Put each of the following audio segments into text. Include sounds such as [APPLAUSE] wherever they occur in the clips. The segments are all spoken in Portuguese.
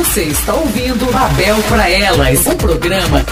Você está ouvindo Babel para Elas, um programa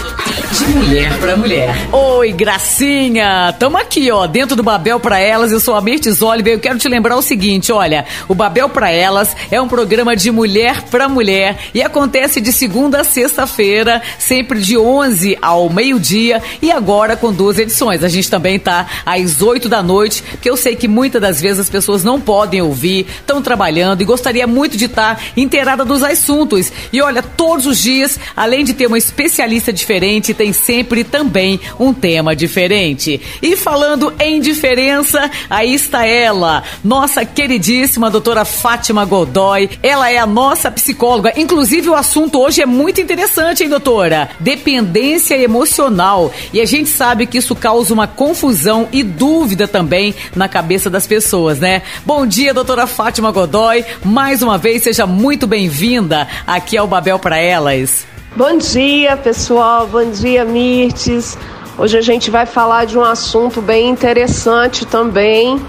de mulher para mulher. Oi, gracinha! Tamo aqui, ó, dentro do Babel para Elas. Eu sou a Mirtes Oliver. Eu quero te lembrar o seguinte, olha, o Babel para Elas é um programa de mulher para mulher e acontece de segunda a sexta-feira, sempre de 11 ao meio-dia e agora com duas edições. A gente também tá às 8 da noite, porque eu sei que muitas das vezes as pessoas não podem ouvir, estão trabalhando e gostaria muito de estar tá inteirada dos assuntos. E olha, todos os dias, além de ter uma especialista diferente, tem sempre também um tema diferente. E falando em diferença, aí está ela, nossa queridíssima doutora Fátima Godoy. Ela é a nossa psicóloga. Inclusive, o assunto hoje é muito interessante, hein, doutora? Dependência emocional. E a gente sabe que isso causa uma confusão e dúvida também na cabeça das pessoas, né? Bom dia, doutora Fátima Godoy. Mais uma vez, seja muito bem-vinda aqui ao Babel para Elas. Bom dia, pessoal. Bom dia, Mirtes. Hoje a gente vai falar de um assunto bem interessante também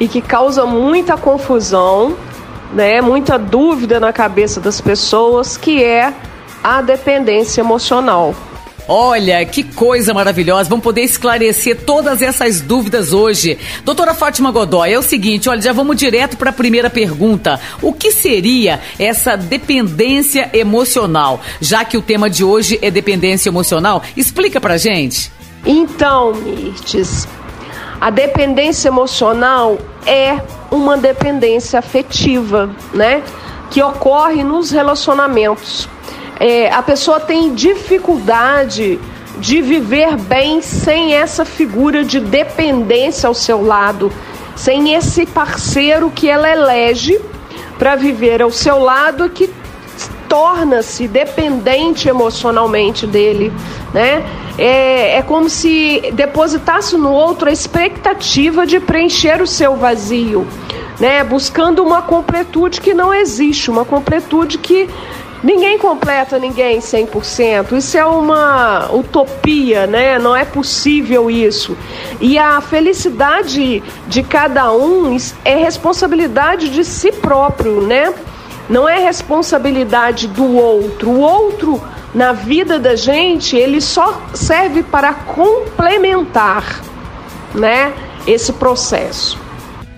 e que causa muita confusão, né? Muita dúvida na cabeça das pessoas, que é a dependência emocional. Olha, que coisa maravilhosa. Vamos poder esclarecer todas essas dúvidas hoje. Doutora Fátima Godoy, é o seguinte, olha, já vamos direto para a primeira pergunta. O que seria essa dependência emocional? Já que o tema de hoje é dependência emocional, explica pra gente. Então, Mirtes, a dependência emocional é uma dependência afetiva, né? Que ocorre nos relacionamentos é, a pessoa tem dificuldade de viver bem sem essa figura de dependência ao seu lado, sem esse parceiro que ela elege para viver ao seu lado que torna-se dependente emocionalmente dele, né? É, é como se depositasse no outro a expectativa de preencher o seu vazio, né? Buscando uma completude que não existe, uma completude que Ninguém completa ninguém 100%. Isso é uma utopia, né? Não é possível isso. E a felicidade de cada um é responsabilidade de si próprio, né? Não é responsabilidade do outro. O outro na vida da gente, ele só serve para complementar, né? Esse processo.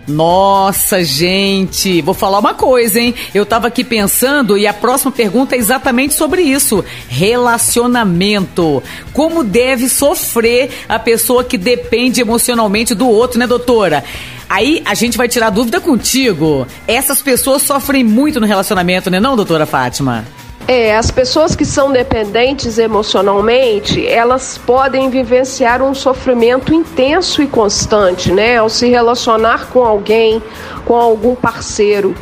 Nossa, gente, vou falar uma coisa, hein? Eu tava aqui pensando e a próxima pergunta é exatamente sobre isso: relacionamento. Como deve sofrer a pessoa que depende emocionalmente do outro, né, doutora? Aí a gente vai tirar dúvida contigo. Essas pessoas sofrem muito no relacionamento, né, não, doutora Fátima? É, as pessoas que são dependentes emocionalmente, elas podem vivenciar um sofrimento intenso e constante, né? Ao se relacionar com alguém, com algum parceiro.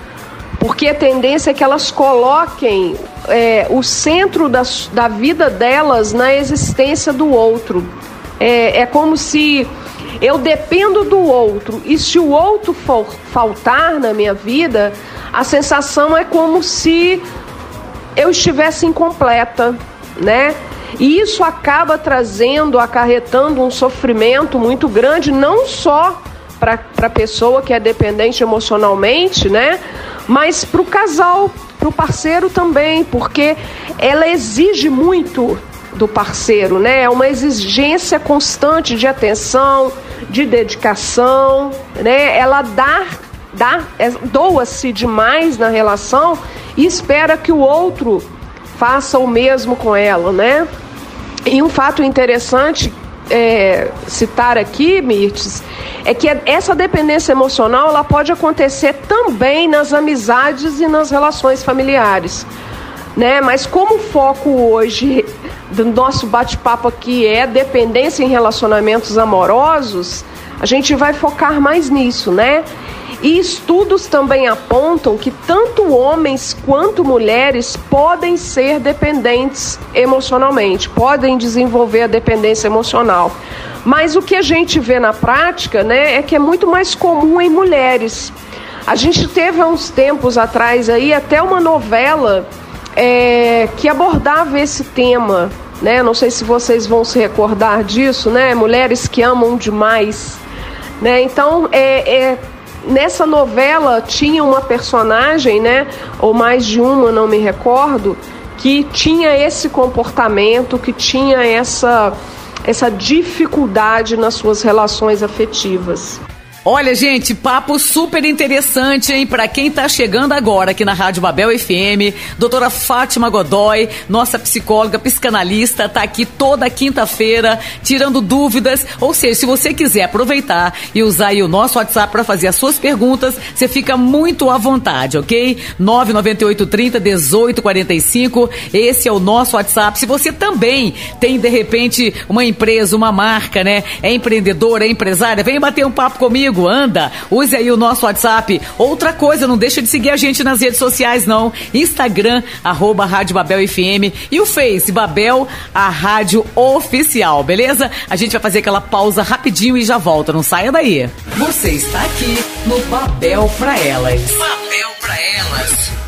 Porque a tendência é que elas coloquem é, o centro da, da vida delas na existência do outro. É, é como se eu dependo do outro e se o outro for faltar na minha vida, a sensação é como se eu estivesse incompleta, né? E isso acaba trazendo, acarretando um sofrimento muito grande, não só para a pessoa que é dependente emocionalmente, né? Mas para o casal, para o parceiro também, porque ela exige muito do parceiro, né? É uma exigência constante de atenção, de dedicação, né? Ela dá, dá é, doa-se demais na relação e espera que o outro faça o mesmo com ela, né? E um fato interessante é, citar aqui, Mirtes, é que essa dependência emocional ela pode acontecer também nas amizades e nas relações familiares, né? Mas como o foco hoje do nosso bate-papo aqui é dependência em relacionamentos amorosos, a gente vai focar mais nisso, né? E estudos também apontam que tanto homens quanto mulheres podem ser dependentes emocionalmente, podem desenvolver a dependência emocional. Mas o que a gente vê na prática, né, é que é muito mais comum em mulheres. A gente teve há uns tempos atrás aí até uma novela é, que abordava esse tema, né? Não sei se vocês vão se recordar disso, né? Mulheres que amam demais, né? Então é, é nessa novela tinha uma personagem, né, ou mais de uma, não me recordo, que tinha esse comportamento, que tinha essa essa dificuldade nas suas relações afetivas. Olha, gente, papo super interessante, hein? Para quem tá chegando agora aqui na Rádio Babel FM, doutora Fátima Godoy, nossa psicóloga, psicanalista, tá aqui toda quinta-feira tirando dúvidas. Ou seja, se você quiser aproveitar e usar aí o nosso WhatsApp para fazer as suas perguntas, você fica muito à vontade, ok? 998 30 18 45. Esse é o nosso WhatsApp. Se você também tem, de repente, uma empresa, uma marca, né? É empreendedora, é empresária, vem bater um papo comigo comigo, anda. Use aí o nosso WhatsApp. Outra coisa, não deixa de seguir a gente nas redes sociais, não. Instagram, arroba Rádio Babel FM e o Face, Babel, a rádio oficial, beleza? A gente vai fazer aquela pausa rapidinho e já volta, não saia daí. Você está aqui no Babel pra Elas. Babel pra Elas.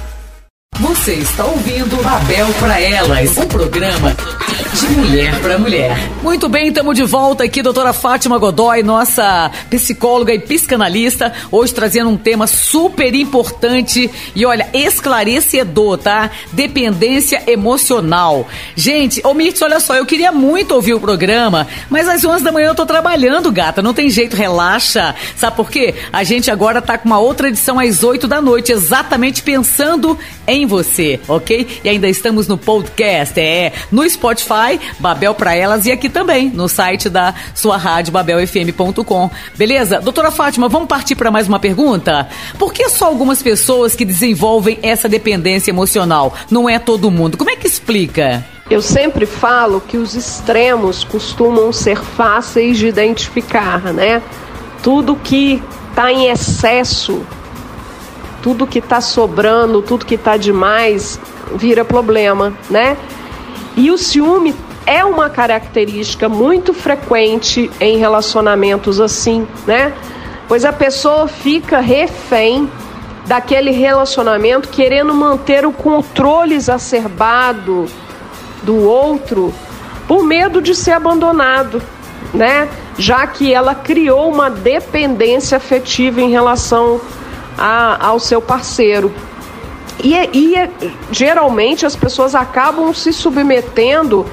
Você está ouvindo Babel pra Elas, um programa de mulher para mulher. Muito bem, estamos de volta aqui, doutora Fátima Godoy, nossa psicóloga e psicanalista, hoje trazendo um tema super importante e olha, esclarecedor, tá? Dependência emocional. Gente, ô Mirtz, olha só, eu queria muito ouvir o programa, mas às 11 da manhã eu tô trabalhando, gata, não tem jeito, relaxa. Sabe por quê? A gente agora tá com uma outra edição às 8 da noite, exatamente pensando em você, ok? E ainda estamos no podcast, é, no Spotify Babel para elas e aqui também no site da sua rádio babelfm.com. Beleza? Doutora Fátima, vamos partir para mais uma pergunta? Por que só algumas pessoas que desenvolvem essa dependência emocional? Não é todo mundo. Como é que explica? Eu sempre falo que os extremos costumam ser fáceis de identificar, né? Tudo que está em excesso, tudo que está sobrando, tudo que está demais, vira problema, né? E o ciúme é uma característica muito frequente em relacionamentos assim, né? Pois a pessoa fica refém daquele relacionamento, querendo manter o controle exacerbado do outro por medo de ser abandonado, né? Já que ela criou uma dependência afetiva em relação a, ao seu parceiro. E, e geralmente as pessoas acabam se submetendo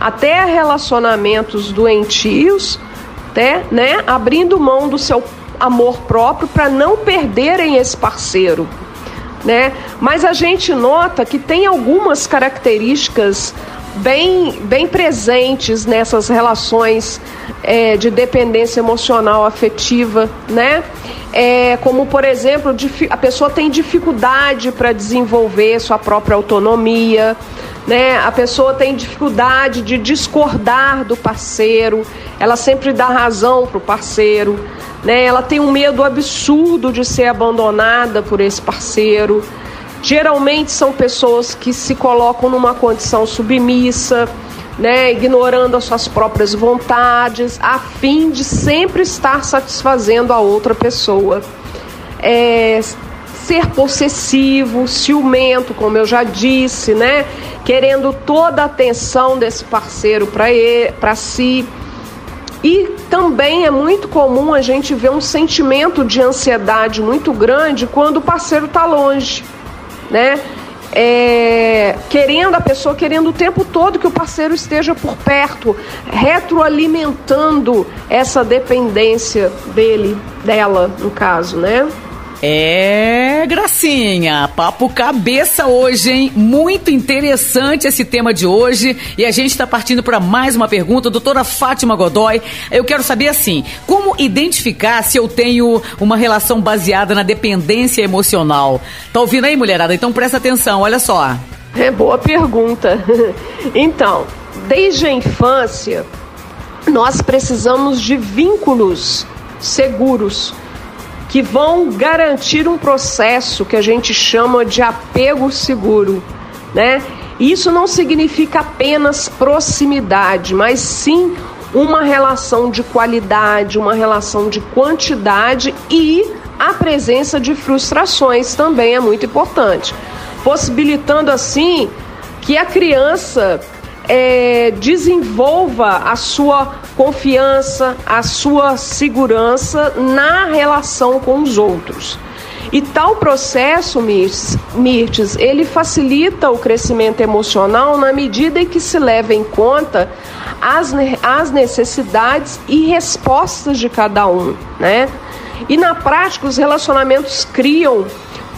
até a relacionamentos doentios, né, né, abrindo mão do seu amor próprio para não perderem esse parceiro. Né? Mas a gente nota que tem algumas características bem, bem presentes nessas relações é, de dependência emocional afetiva, né? É, como por exemplo, a pessoa tem dificuldade para desenvolver sua própria autonomia, né? A pessoa tem dificuldade de discordar do parceiro, ela sempre dá razão para o parceiro, né? Ela tem um medo absurdo de ser abandonada por esse parceiro. Geralmente são pessoas que se colocam numa condição submissa, né, ignorando as suas próprias vontades, a fim de sempre estar satisfazendo a outra pessoa. É, ser possessivo, ciumento, como eu já disse, né, querendo toda a atenção desse parceiro para si. E também é muito comum a gente ver um sentimento de ansiedade muito grande quando o parceiro está longe né? É, querendo a pessoa querendo o tempo todo que o parceiro esteja por perto, retroalimentando essa dependência dele, dela, no caso, né? É, Gracinha, papo cabeça hoje, hein? Muito interessante esse tema de hoje e a gente está partindo para mais uma pergunta, doutora Fátima Godoy. Eu quero saber assim, como identificar se eu tenho uma relação baseada na dependência emocional? Tá ouvindo aí, mulherada? Então presta atenção, olha só. É boa pergunta. [LAUGHS] então, desde a infância, nós precisamos de vínculos seguros que vão garantir um processo que a gente chama de apego seguro, né? Isso não significa apenas proximidade, mas sim uma relação de qualidade, uma relação de quantidade e a presença de frustrações também é muito importante, possibilitando assim que a criança é, desenvolva a sua confiança, a sua segurança na relação com os outros. E tal processo, Mirtes, ele facilita o crescimento emocional na medida em que se leva em conta as, as necessidades e respostas de cada um, né? E na prática, os relacionamentos criam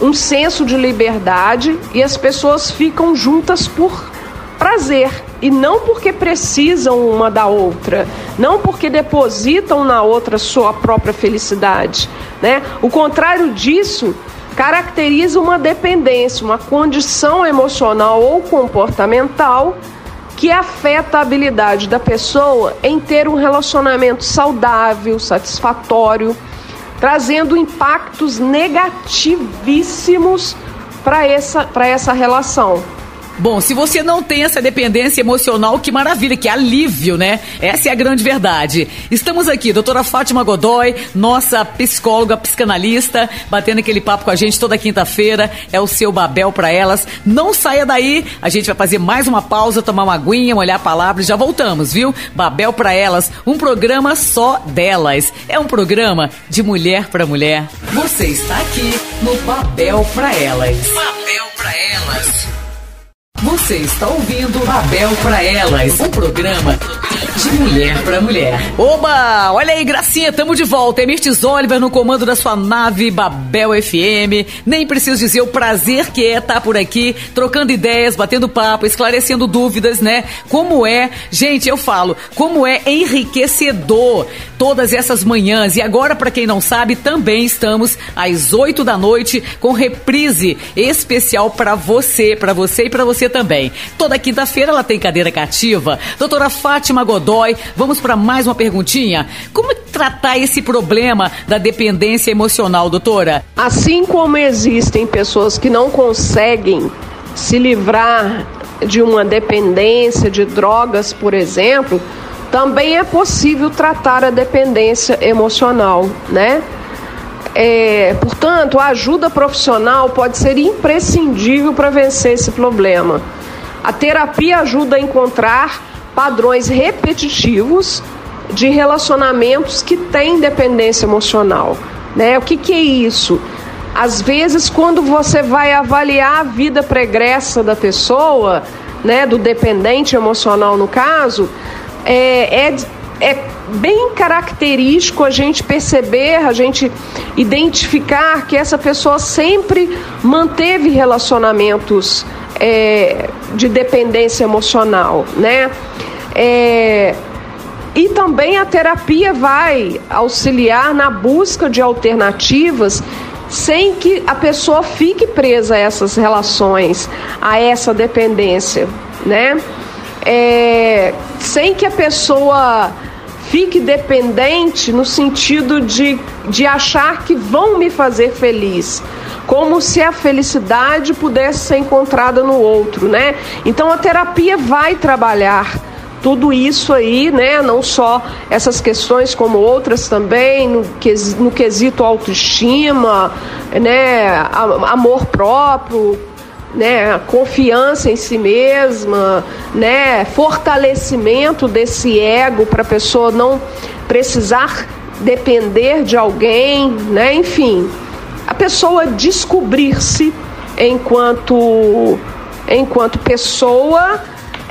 um senso de liberdade e as pessoas ficam juntas por prazer e não porque precisam uma da outra, não porque depositam na outra sua própria felicidade, né? O contrário disso caracteriza uma dependência, uma condição emocional ou comportamental que afeta a habilidade da pessoa em ter um relacionamento saudável, satisfatório, trazendo impactos negativíssimos para essa, essa relação. Bom, se você não tem essa dependência emocional, que maravilha, que alívio, né? Essa é a grande verdade. Estamos aqui, doutora Fátima Godoy, nossa psicóloga, psicanalista, batendo aquele papo com a gente toda quinta-feira. É o seu Babel para elas. Não saia daí, a gente vai fazer mais uma pausa, tomar uma aguinha, molhar a palavra e já voltamos, viu? Babel para elas, um programa só delas. É um programa de mulher para mulher. Você está aqui no Babel para elas. Babel. Você está ouvindo Babel para Elas, um programa de mulher para mulher. Oba! Olha aí, Gracinha, tamo de volta. Emirtes Oliver no comando da sua nave Babel FM. Nem preciso dizer o prazer que é estar tá por aqui, trocando ideias, batendo papo, esclarecendo dúvidas, né? Como é, gente, eu falo, como é enriquecedor todas essas manhãs. E agora, para quem não sabe, também estamos às 8 da noite com reprise especial para você, para você e para você também. Toda quinta-feira ela tem cadeira cativa. Doutora Fátima Godoy, vamos para mais uma perguntinha. Como tratar esse problema da dependência emocional, doutora? Assim como existem pessoas que não conseguem se livrar de uma dependência de drogas, por exemplo, também é possível tratar a dependência emocional, né? É, portanto, a ajuda profissional pode ser imprescindível para vencer esse problema. A terapia ajuda a encontrar padrões repetitivos de relacionamentos que têm dependência emocional. Né? O que, que é isso? Às vezes, quando você vai avaliar a vida pregressa da pessoa, né, do dependente emocional no caso, é, é, é bem característico a gente perceber, a gente identificar que essa pessoa sempre manteve relacionamentos é, de dependência emocional, né? É, e também a terapia vai auxiliar na busca de alternativas sem que a pessoa fique presa a essas relações, a essa dependência, né? É, sem que a pessoa fique dependente no sentido de, de achar que vão me fazer feliz como se a felicidade pudesse ser encontrada no outro, né? Então a terapia vai trabalhar tudo isso aí, né? Não só essas questões, como outras também, no, no quesito autoestima, né? Amor próprio, né? Confiança em si mesma, né? Fortalecimento desse ego para a pessoa não precisar depender de alguém, né? Enfim, a pessoa descobrir-se enquanto enquanto pessoa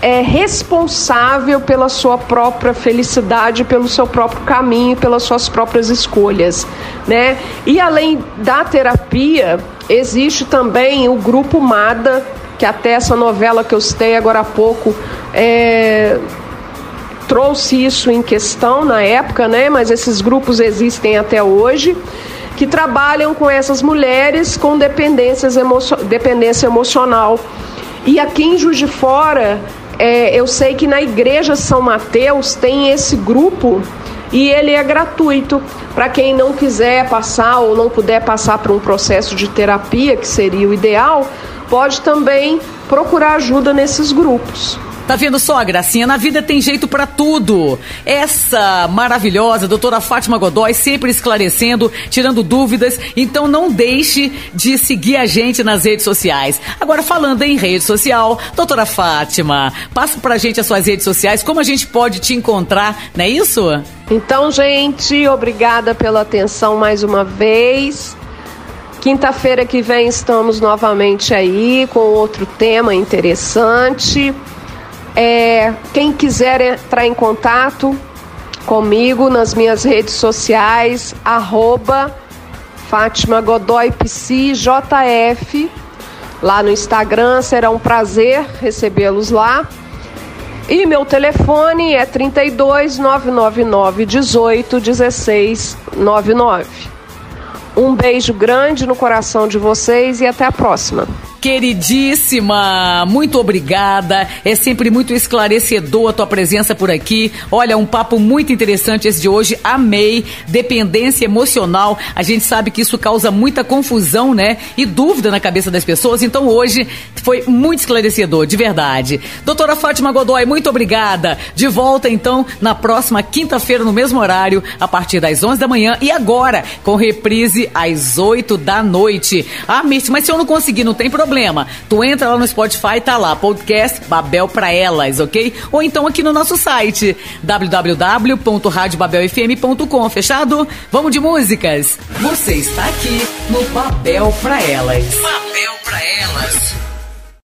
é responsável pela sua própria felicidade, pelo seu próprio caminho, pelas suas próprias escolhas, né? E além da terapia, existe também o grupo MADA, que até essa novela que eu citei agora há pouco é, trouxe isso em questão na época, né? Mas esses grupos existem até hoje que trabalham com essas mulheres com dependências emo dependência emocional. E aqui em Juiz de Fora, é, eu sei que na Igreja São Mateus tem esse grupo e ele é gratuito para quem não quiser passar ou não puder passar por um processo de terapia, que seria o ideal, pode também procurar ajuda nesses grupos. Tá vendo só, Gracinha? Na vida tem jeito para tudo. Essa maravilhosa doutora Fátima Godoy sempre esclarecendo, tirando dúvidas. Então não deixe de seguir a gente nas redes sociais. Agora, falando em rede social, doutora Fátima, passa pra gente as suas redes sociais, como a gente pode te encontrar, não é isso? Então, gente, obrigada pela atenção mais uma vez. Quinta-feira que vem estamos novamente aí com outro tema interessante. É, quem quiser entrar em contato comigo nas minhas redes sociais, arroba Fátima Godoy Psi, JF. Lá no Instagram será um prazer recebê-los lá. E meu telefone é 32 999 18 16 99. Um beijo grande no coração de vocês e até a próxima. Queridíssima, muito obrigada. É sempre muito esclarecedor a tua presença por aqui. Olha, um papo muito interessante esse de hoje. Amei. Dependência emocional. A gente sabe que isso causa muita confusão, né? E dúvida na cabeça das pessoas. Então hoje foi muito esclarecedor, de verdade. Doutora Fátima Godoy, muito obrigada. De volta então na próxima quinta-feira no mesmo horário, a partir das 11 da manhã e agora com reprise às 8 da noite. Ah, Mirce, mas se eu não conseguir, não tem problema problema. Tu entra lá no Spotify, tá lá, podcast Babel pra Elas, ok? Ou então aqui no nosso site, www.radiobabelfm.com, fechado? Vamos de músicas! Você está aqui no Babel pra Elas. Babel Elas.